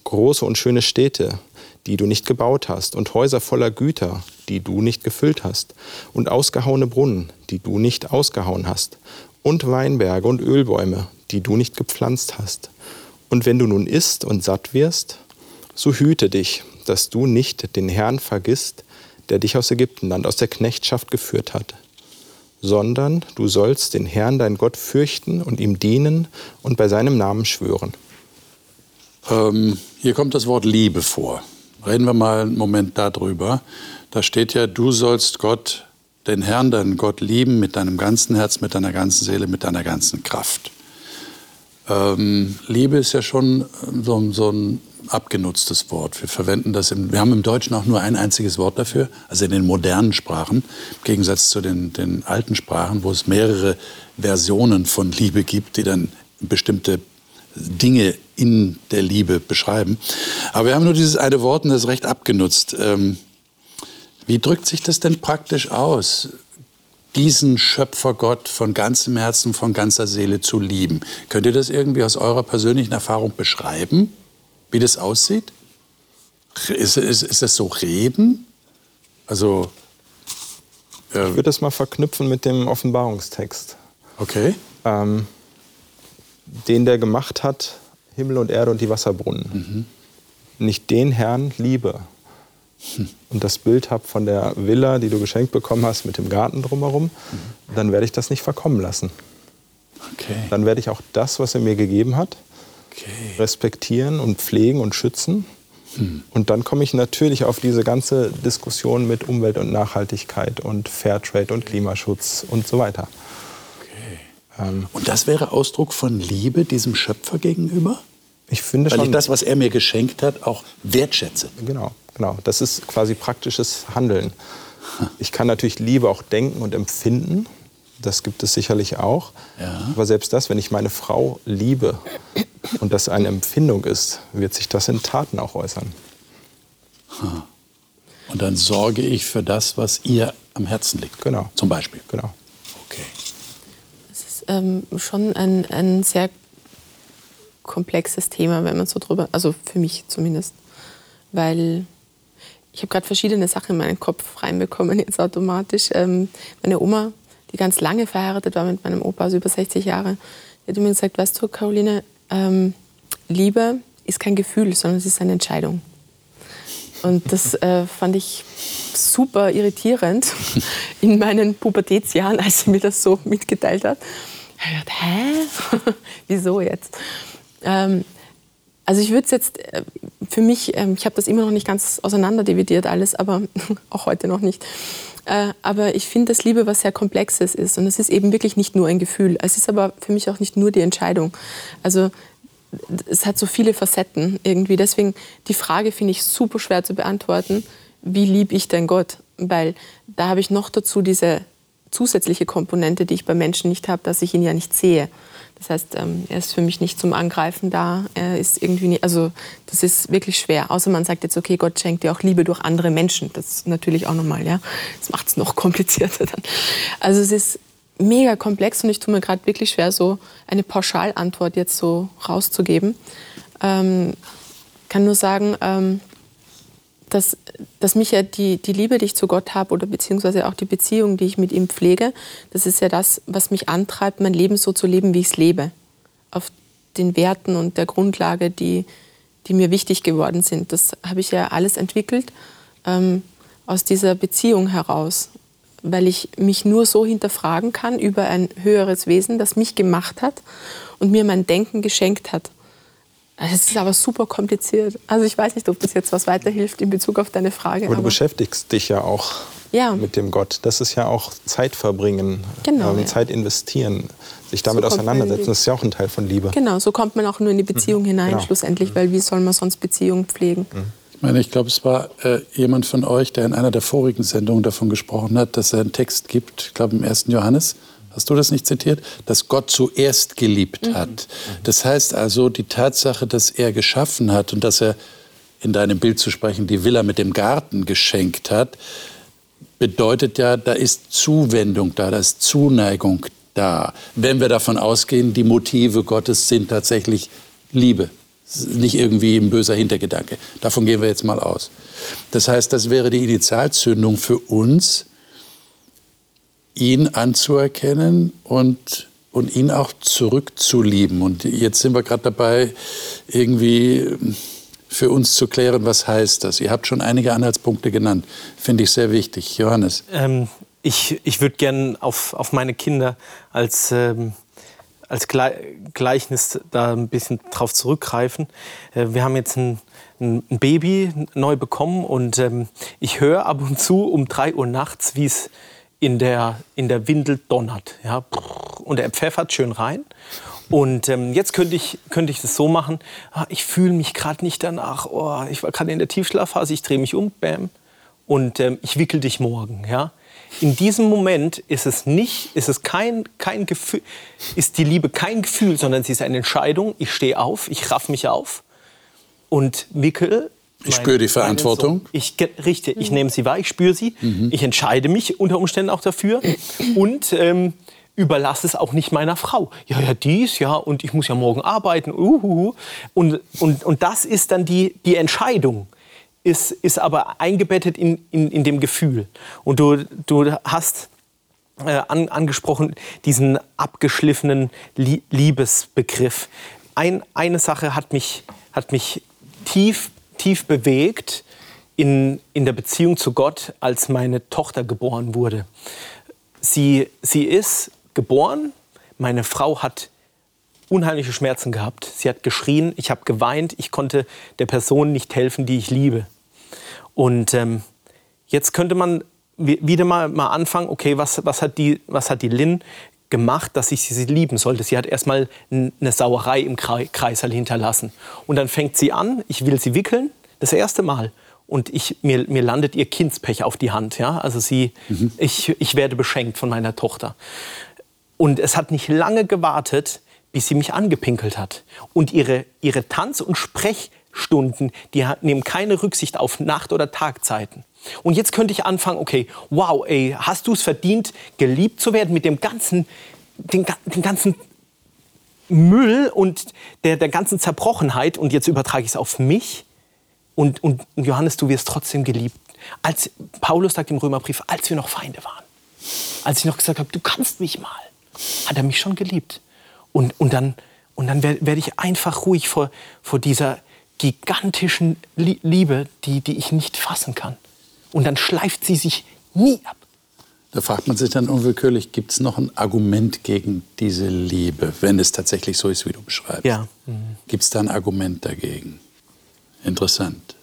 [SPEAKER 4] große und schöne Städte, die du nicht gebaut hast, und Häuser voller Güter, die du nicht gefüllt hast, und ausgehauene Brunnen, die du nicht ausgehauen hast, und Weinberge und Ölbäume, die du nicht gepflanzt hast. Und wenn du nun isst und satt wirst, so hüte dich, dass du nicht den Herrn vergisst, der dich aus Ägyptenland, aus der Knechtschaft geführt hat, sondern du sollst den Herrn, dein Gott, fürchten und ihm dienen und bei seinem Namen schwören.
[SPEAKER 2] Ähm, hier kommt das Wort Liebe vor. Reden wir mal einen Moment darüber. Da steht ja, du sollst Gott den Herrn, deinen Gott lieben mit deinem ganzen Herz, mit deiner ganzen Seele, mit deiner ganzen Kraft. Ähm, Liebe ist ja schon so, so, ein abgenutztes Wort. Wir verwenden das, im, wir haben im Deutschen auch nur ein einziges Wort dafür, also in den modernen Sprachen, im Gegensatz zu den, den alten Sprachen, wo es mehrere Versionen von Liebe gibt, die dann bestimmte Dinge in der Liebe beschreiben. Aber wir haben nur dieses eine Wort und das ist recht abgenutzt. Ähm, wie drückt sich das denn praktisch aus, diesen Schöpfergott von ganzem Herzen, von ganzer Seele zu lieben? Könnt ihr das irgendwie aus eurer persönlichen Erfahrung beschreiben, wie das aussieht? Ist, ist, ist das so Reden? Also.
[SPEAKER 4] Äh ich würde das mal verknüpfen mit dem Offenbarungstext.
[SPEAKER 2] Okay. Ähm,
[SPEAKER 4] den der gemacht hat, Himmel und Erde und die Wasserbrunnen. Mhm. Nicht den Herrn liebe, und das Bild habe von der Villa, die du geschenkt bekommen hast, mit dem Garten drumherum, mhm. dann werde ich das nicht verkommen lassen. Okay. Dann werde ich auch das, was er mir gegeben hat, okay. respektieren und pflegen und schützen. Hm. Und dann komme ich natürlich auf diese ganze Diskussion mit Umwelt und Nachhaltigkeit und Fairtrade und Klimaschutz und so weiter.
[SPEAKER 2] Okay. Ähm, und das wäre Ausdruck von Liebe diesem Schöpfer gegenüber?
[SPEAKER 4] Ich finde
[SPEAKER 2] Weil
[SPEAKER 4] schon,
[SPEAKER 2] ich das, was er mir geschenkt hat, auch wertschätze.
[SPEAKER 4] Genau, genau. Das ist quasi praktisches Handeln. Ich kann natürlich Liebe auch denken und empfinden. Das gibt es sicherlich auch. Ja. Aber selbst das, wenn ich meine Frau liebe und das eine Empfindung ist, wird sich das in Taten auch äußern.
[SPEAKER 2] Und dann sorge ich für das, was ihr am Herzen liegt.
[SPEAKER 4] Genau.
[SPEAKER 2] Zum Beispiel.
[SPEAKER 4] Genau.
[SPEAKER 2] Okay.
[SPEAKER 5] Es ist ähm, schon ein, ein sehr komplexes Thema, wenn man so drüber, also für mich zumindest, weil ich habe gerade verschiedene Sachen in meinen Kopf reinbekommen jetzt automatisch. Ähm, meine Oma, die ganz lange verheiratet war mit meinem Opa, also über 60 Jahre, die hat mir gesagt, weißt du, Caroline, ähm, Liebe ist kein Gefühl, sondern es ist eine Entscheidung. Und das äh, fand ich super irritierend in meinen Pubertätsjahren, als sie mir das so mitgeteilt hat. Ich dachte, hä? Wieso jetzt? Ähm, also ich würde es jetzt äh, für mich, ähm, ich habe das immer noch nicht ganz auseinanderdividiert alles, aber auch heute noch nicht. Äh, aber ich finde, dass Liebe was sehr Komplexes ist und es ist eben wirklich nicht nur ein Gefühl. Es ist aber für mich auch nicht nur die Entscheidung. Also es hat so viele Facetten irgendwie. Deswegen die Frage finde ich super schwer zu beantworten. Wie lieb ich denn Gott? Weil da habe ich noch dazu diese zusätzliche Komponente, die ich bei Menschen nicht habe, dass ich ihn ja nicht sehe. Das heißt, ähm, er ist für mich nicht zum Angreifen da. Er ist irgendwie nicht, also das ist wirklich schwer. Außer man sagt jetzt, okay, Gott schenkt dir auch Liebe durch andere Menschen. Das ist natürlich auch normal, ja. Das macht es noch komplizierter dann. Also es ist mega komplex und ich tue mir gerade wirklich schwer, so eine Pauschalantwort jetzt so rauszugeben. Ähm, kann nur sagen, ähm, dass, dass mich ja die, die Liebe, die ich zu Gott habe oder beziehungsweise auch die Beziehung, die ich mit ihm pflege, das ist ja das, was mich antreibt, mein Leben so zu leben, wie ich es lebe. Auf den Werten und der Grundlage, die, die mir wichtig geworden sind. Das habe ich ja alles entwickelt ähm, aus dieser Beziehung heraus, weil ich mich nur so hinterfragen kann über ein höheres Wesen, das mich gemacht hat und mir mein Denken geschenkt hat. Es ist aber super kompliziert. Also ich weiß nicht, ob das jetzt was weiterhilft in Bezug auf deine Frage.
[SPEAKER 4] Aber, aber du beschäftigst dich ja auch ja. mit dem Gott. Das ist ja auch Zeit verbringen, genau, ähm, ja. Zeit investieren, sich damit so auseinandersetzen. Das ist ja auch ein Teil von Liebe.
[SPEAKER 5] Genau, so kommt man auch nur in die Beziehung mhm. hinein genau. schlussendlich, mhm. weil wie soll man sonst Beziehungen pflegen?
[SPEAKER 2] Mhm. Ich meine, ich glaube, es war äh, jemand von euch, der in einer der vorigen Sendungen davon gesprochen hat, dass er einen Text gibt, ich glaube im 1. Johannes, hast du das nicht zitiert, dass Gott zuerst geliebt mhm. hat. Das heißt also, die Tatsache, dass er geschaffen hat und dass er, in deinem Bild zu sprechen, die Villa mit dem Garten geschenkt hat, bedeutet ja, da ist Zuwendung da, da ist Zuneigung da. Wenn wir davon ausgehen, die Motive Gottes sind tatsächlich Liebe, nicht irgendwie ein böser Hintergedanke. Davon gehen wir jetzt mal aus. Das heißt, das wäre die Initialzündung für uns, ihn anzuerkennen und, und ihn auch zurückzulieben. Und jetzt sind wir gerade dabei, irgendwie für uns zu klären, was heißt das. Ihr habt schon einige Anhaltspunkte genannt. Finde ich sehr wichtig. Johannes.
[SPEAKER 6] Ähm, ich ich würde gerne auf, auf meine Kinder als, ähm, als Gleichnis da ein bisschen drauf zurückgreifen. Äh, wir haben jetzt ein, ein Baby neu bekommen und ähm, ich höre ab und zu um drei Uhr nachts, wie es in der, in der Windel donnert. Ja? Und er pfeffert schön rein. Und ähm, jetzt könnte ich, könnte ich das so machen, ah, ich fühle mich gerade nicht danach, oh, ich war gerade in der Tiefschlafphase, ich drehe mich um, bam, und ähm, ich wickel dich morgen. Ja? In diesem Moment ist es nicht, ist es kein, kein Gefühl, ist die Liebe kein Gefühl, sondern sie ist eine Entscheidung. Ich stehe auf, ich raff mich auf und wickel
[SPEAKER 2] ich spüre die Verantwortung.
[SPEAKER 6] Ich richte, ich nehme sie wahr, ich spüre sie, mhm. ich entscheide mich unter Umständen auch dafür und ähm, überlasse es auch nicht meiner Frau. Ja, ja, dies, ja, und ich muss ja morgen arbeiten. Uhuhu. Und, und, und das ist dann die, die Entscheidung, ist, ist aber eingebettet in, in, in dem Gefühl. Und du, du hast äh, an, angesprochen diesen abgeschliffenen Liebesbegriff. Ein, eine Sache hat mich, hat mich tief tief bewegt in, in der Beziehung zu Gott, als meine Tochter geboren wurde. Sie, sie ist geboren, meine Frau hat unheimliche Schmerzen gehabt. Sie hat geschrien, ich habe geweint, ich konnte der Person nicht helfen, die ich liebe. Und ähm, jetzt könnte man wieder mal, mal anfangen, okay, was, was, hat die, was hat die Lynn gemacht, dass ich sie lieben sollte. Sie hat erstmal eine Sauerei im Kreisel hinterlassen. Und dann fängt sie an, ich will sie wickeln, das erste Mal. Und ich, mir, mir landet ihr Kindspech auf die Hand. Ja? Also sie, mhm. ich, ich werde beschenkt von meiner Tochter. Und es hat nicht lange gewartet, bis sie mich angepinkelt hat. Und ihre, ihre Tanz- und Sprechstunden, die nehmen keine Rücksicht auf Nacht- oder Tagzeiten. Und jetzt könnte ich anfangen, okay, wow, ey, hast du es verdient, geliebt zu werden mit dem ganzen, den, den ganzen Müll und der, der ganzen Zerbrochenheit. Und jetzt übertrage ich es auf mich. Und, und Johannes, du wirst trotzdem geliebt. Als Paulus sagt im Römerbrief, als wir noch Feinde waren, als ich noch gesagt habe, du kannst mich mal, hat er mich schon geliebt. Und, und dann, und dann werde werd ich einfach ruhig vor, vor dieser gigantischen Liebe, die, die ich nicht fassen kann. Und dann schleift sie sich nie ab.
[SPEAKER 2] Da fragt man sich dann unwillkürlich, gibt es noch ein Argument gegen diese Liebe, wenn es tatsächlich so ist, wie du beschreibst?
[SPEAKER 6] Ja.
[SPEAKER 2] Mhm. Gibt es da ein Argument dagegen? Interessant.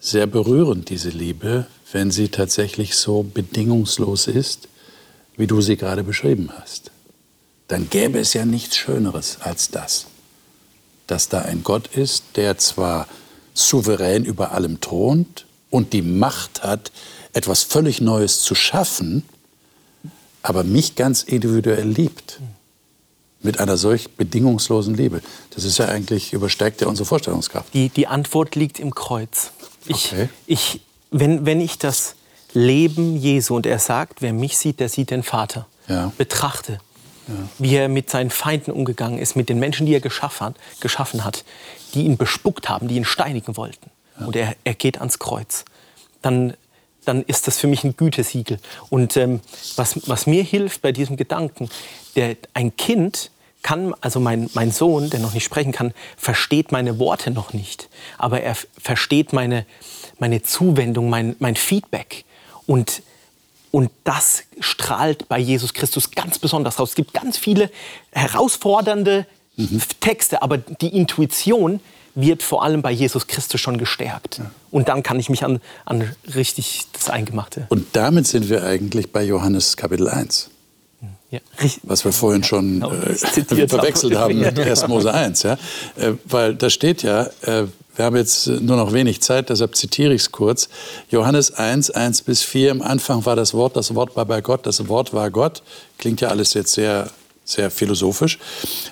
[SPEAKER 2] Sehr berührend, diese Liebe, wenn sie tatsächlich so bedingungslos ist, wie du sie gerade beschrieben hast. Dann gäbe es ja nichts Schöneres als das. Dass da ein Gott ist, der zwar souverän über allem thront und die Macht hat, etwas völlig Neues zu schaffen, aber mich ganz individuell liebt. Mit einer solch bedingungslosen Liebe. Das ist ja eigentlich, übersteigt ja unsere Vorstellungskraft.
[SPEAKER 6] Die, die Antwort liegt im Kreuz. Ich, okay. ich, wenn, wenn ich das Leben Jesu, und er sagt, wer mich sieht, der sieht den Vater, ja. betrachte, ja. wie er mit seinen Feinden umgegangen ist, mit den Menschen, die er geschaffen geschaffen hat die ihn bespuckt haben, die ihn steinigen wollten. Ja. Und er, er geht ans Kreuz. Dann, dann ist das für mich ein Gütesiegel. Und ähm, was, was mir hilft bei diesem Gedanken, der, ein Kind kann, also mein, mein Sohn, der noch nicht sprechen kann, versteht meine Worte noch nicht. Aber er versteht meine, meine Zuwendung, mein, mein Feedback. Und, und das strahlt bei Jesus Christus ganz besonders raus. Es gibt ganz viele herausfordernde mhm. Texte, aber die Intuition wird vor allem bei Jesus Christus schon gestärkt. Und dann kann ich mich an, an richtig das Eingemachte.
[SPEAKER 2] Und damit sind wir eigentlich bei Johannes Kapitel 1. Ja, was wir vorhin schon äh, verwechselt haben mit 1. Mose 1. Ja? Äh, weil da steht ja, äh, wir haben jetzt nur noch wenig Zeit, deshalb zitiere ich es kurz. Johannes 1, 1 bis 4, im Anfang war das Wort, das Wort war bei Gott, das Wort war Gott. Klingt ja alles jetzt sehr sehr philosophisch.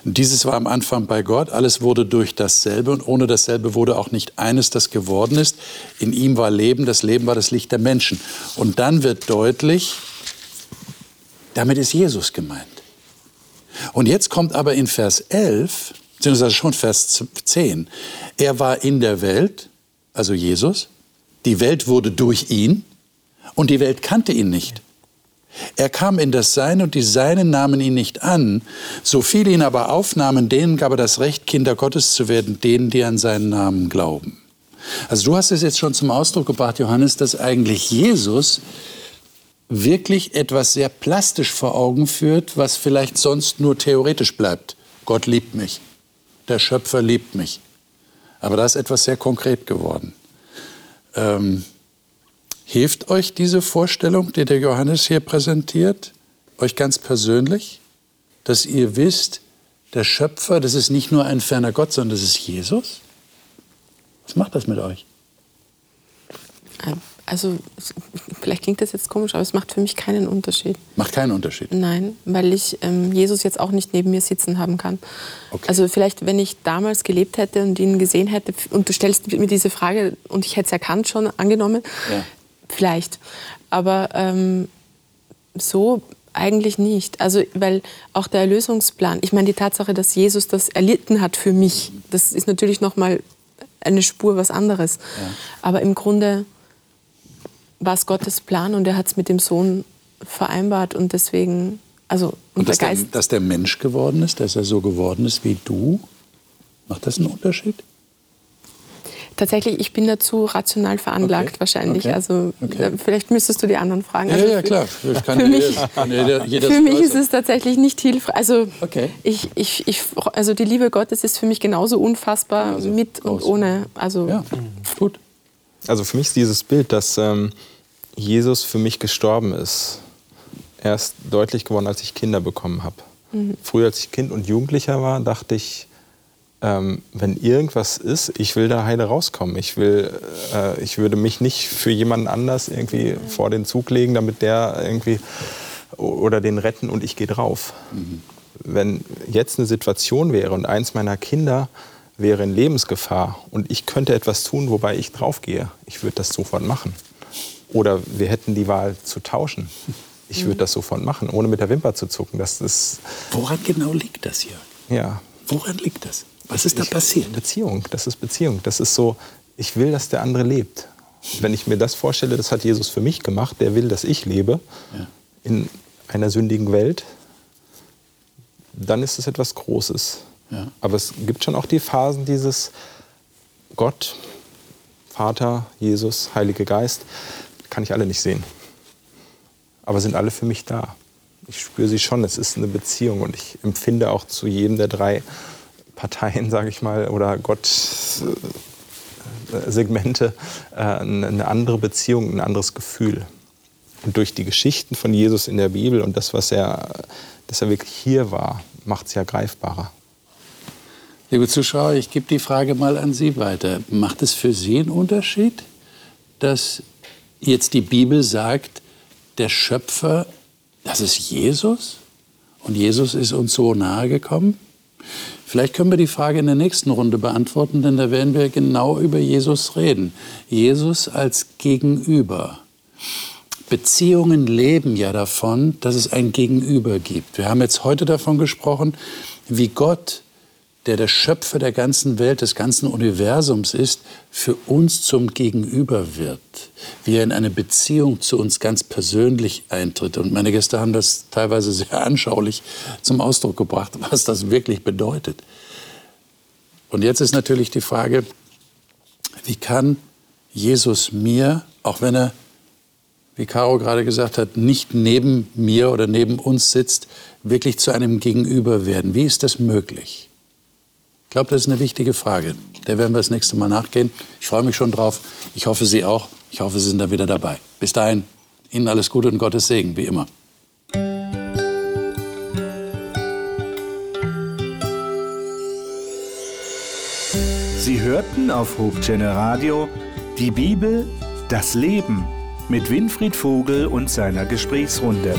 [SPEAKER 2] Dieses war am Anfang bei Gott, alles wurde durch dasselbe und ohne dasselbe wurde auch nicht eines, das geworden ist. In ihm war Leben, das Leben war das Licht der Menschen. Und dann wird deutlich, damit ist Jesus gemeint. Und jetzt kommt aber in Vers 11, beziehungsweise schon Vers 10, er war in der Welt, also Jesus, die Welt wurde durch ihn und die Welt kannte ihn nicht. Er kam in das Sein und die Seinen nahmen ihn nicht an. So viele ihn aber aufnahmen, denen gab er das Recht, Kinder Gottes zu werden, denen, die an seinen Namen glauben. Also du hast es jetzt schon zum Ausdruck gebracht, Johannes, dass eigentlich Jesus wirklich etwas sehr plastisch vor Augen führt, was vielleicht sonst nur theoretisch bleibt. Gott liebt mich. Der Schöpfer liebt mich. Aber da ist etwas sehr konkret geworden. Ähm, Hilft euch diese Vorstellung, die der Johannes hier präsentiert, euch ganz persönlich, dass ihr wisst, der Schöpfer, das ist nicht nur ein ferner Gott, sondern das ist Jesus? Was macht das mit euch?
[SPEAKER 5] Also, vielleicht klingt das jetzt komisch, aber es macht für mich keinen Unterschied.
[SPEAKER 2] Macht keinen Unterschied?
[SPEAKER 5] Nein, weil ich ähm, Jesus jetzt auch nicht neben mir sitzen haben kann. Okay. Also, vielleicht, wenn ich damals gelebt hätte und ihn gesehen hätte, und du stellst mir diese Frage und ich hätte es erkannt schon, angenommen, ja. Vielleicht. Aber ähm, so eigentlich nicht. Also, weil auch der Erlösungsplan, ich meine, die Tatsache, dass Jesus das erlitten hat für mich, das ist natürlich nochmal eine Spur was anderes. Ja. Aber im Grunde war es Gottes Plan und er hat es mit dem Sohn vereinbart und deswegen, also
[SPEAKER 2] und, dass, der, dass der Mensch geworden ist, dass er so geworden ist wie du, macht das einen Unterschied?
[SPEAKER 5] Tatsächlich, ich bin dazu rational veranlagt okay. wahrscheinlich. Okay. Also okay. Äh, vielleicht müsstest du die anderen fragen.
[SPEAKER 2] Ja,
[SPEAKER 5] also
[SPEAKER 2] ja, klar.
[SPEAKER 5] Für mich, für mich ist es tatsächlich nicht hilfreich. Also, ich, ich, ich, also die Liebe Gottes ist für mich genauso unfassbar also, mit und aus. ohne. Also
[SPEAKER 2] ja, gut.
[SPEAKER 4] Also für mich ist dieses Bild, dass ähm, Jesus für mich gestorben ist, erst deutlich geworden, als ich Kinder bekommen habe. Mhm. Früher, als ich Kind und Jugendlicher war, dachte ich, ähm, wenn irgendwas ist, ich will da heile rauskommen. Ich, will, äh, ich würde mich nicht für jemanden anders irgendwie mhm. vor den Zug legen, damit der irgendwie oder den retten und ich gehe drauf. Mhm. Wenn jetzt eine Situation wäre und eins meiner Kinder wäre in Lebensgefahr und ich könnte etwas tun, wobei ich draufgehe, ich würde das sofort machen. Oder wir hätten die Wahl zu tauschen. Ich würde mhm. das sofort machen, ohne mit der Wimper zu zucken. Das ist
[SPEAKER 2] Woran genau liegt das hier?
[SPEAKER 4] Ja.
[SPEAKER 2] Woran liegt das? Was ist da
[SPEAKER 4] ich,
[SPEAKER 2] passiert?
[SPEAKER 4] Beziehung. Das ist Beziehung. Das ist so, ich will, dass der andere lebt. Wenn ich mir das vorstelle, das hat Jesus für mich gemacht, der will, dass ich lebe ja. in einer sündigen Welt, dann ist es etwas Großes. Ja. Aber es gibt schon auch die Phasen dieses Gott, Vater, Jesus, Heilige Geist, kann ich alle nicht sehen. Aber sind alle für mich da. Ich spüre sie schon, es ist eine Beziehung und ich empfinde auch zu jedem der drei Parteien, sage ich mal, oder Gott-Segmente äh, eine andere Beziehung, ein anderes Gefühl. Und durch die Geschichten von Jesus in der Bibel und das, was er, dass er wirklich hier war, macht es ja greifbarer.
[SPEAKER 2] Liebe Zuschauer, ich gebe die Frage mal an Sie weiter. Macht es für Sie einen Unterschied, dass jetzt die Bibel sagt, der Schöpfer, das ist Jesus? Und Jesus ist uns so nahe gekommen? Vielleicht können wir die Frage in der nächsten Runde beantworten, denn da werden wir genau über Jesus reden. Jesus als Gegenüber. Beziehungen leben ja davon, dass es ein Gegenüber gibt. Wir haben jetzt heute davon gesprochen, wie Gott der der Schöpfer der ganzen Welt, des ganzen Universums ist, für uns zum Gegenüber wird, wie er in eine Beziehung zu uns ganz persönlich eintritt. Und meine Gäste haben das teilweise sehr anschaulich zum Ausdruck gebracht, was das wirklich bedeutet. Und jetzt ist natürlich die Frage, wie kann Jesus mir, auch wenn er, wie Caro gerade gesagt hat, nicht neben mir oder neben uns sitzt, wirklich zu einem Gegenüber werden? Wie ist das möglich? Ich glaube, das ist eine wichtige Frage. Der werden wir das nächste Mal nachgehen. Ich freue mich schon drauf. Ich hoffe, Sie auch. Ich hoffe, Sie sind da wieder dabei. Bis dahin, Ihnen alles Gute und Gottes Segen, wie immer.
[SPEAKER 1] Sie hörten auf Hochchannel Radio die Bibel, das Leben mit Winfried Vogel und seiner Gesprächsrunde.